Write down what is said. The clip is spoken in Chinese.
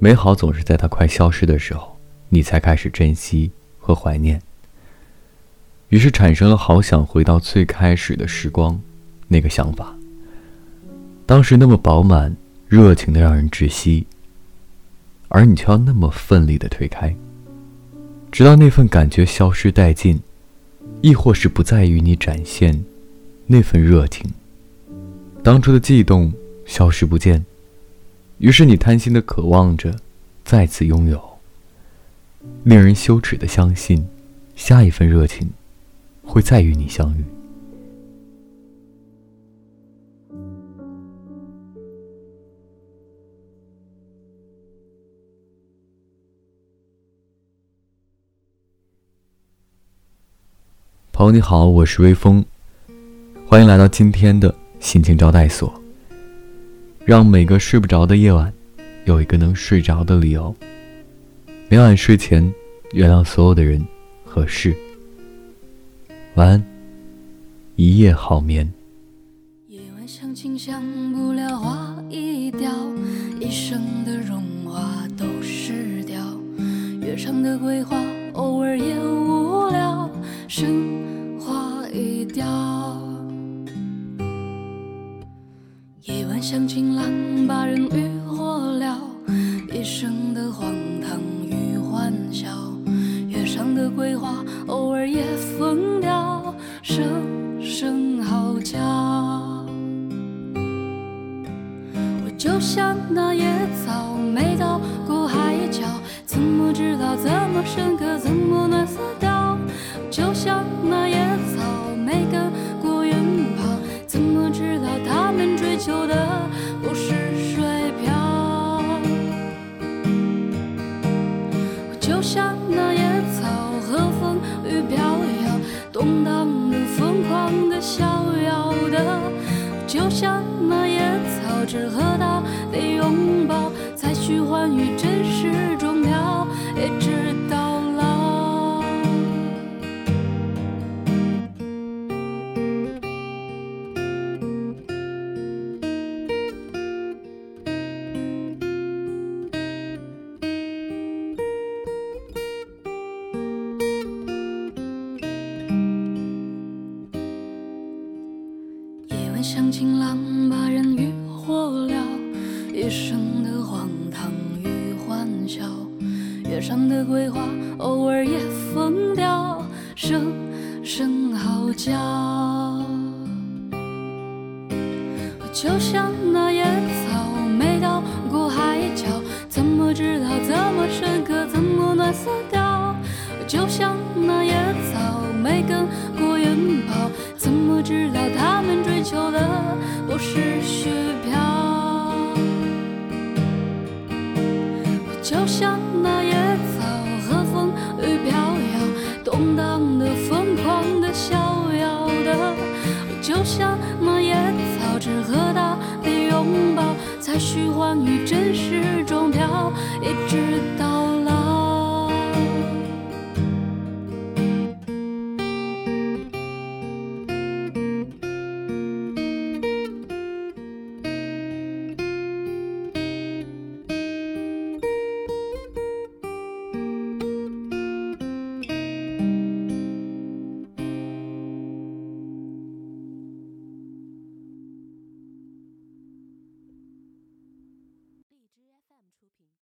美好总是在它快消失的时候，你才开始珍惜和怀念。于是产生了好想回到最开始的时光，那个想法。当时那么饱满、热情的让人窒息，而你却要那么奋力的推开，直到那份感觉消失殆尽，亦或是不再与你展现那份热情。当初的悸动消失不见，于是你贪心的渴望着再次拥有。令人羞耻的相信，下一份热情会再与你相遇。朋友你好，我是微风，欢迎来到今天的。心情招待所，让每个睡不着的夜晚，有一个能睡着的理由。每晚睡前，原谅所有的人和事。晚安，一夜好眠。夜晚想亲想不了花一掉，一生的荣华都失掉。月上的桂花，偶尔也无聊，生花一掉。夜晚像情把人欲火燎，一生的荒唐与欢笑。月上的桂花偶尔也疯掉，声声嚎叫。我就像那野草，没到过海角，怎么知道怎么深刻，怎么暖色调？动荡的疯狂的逍遥的就像那野草只和他的拥像情郎把人欲火燎，一生的荒唐与欢笑。月上的桂花偶尔也疯掉，声声嚎叫。就像那野草，没到过海角，怎么知道怎么深刻，怎么暖死掉？就像那野草，没根是虚飘？我就像那野草，和风雨飘摇，动荡的、疯狂的、逍遥的。我就像那野草，只和他的拥抱，在虚幻与真实中飘，一直。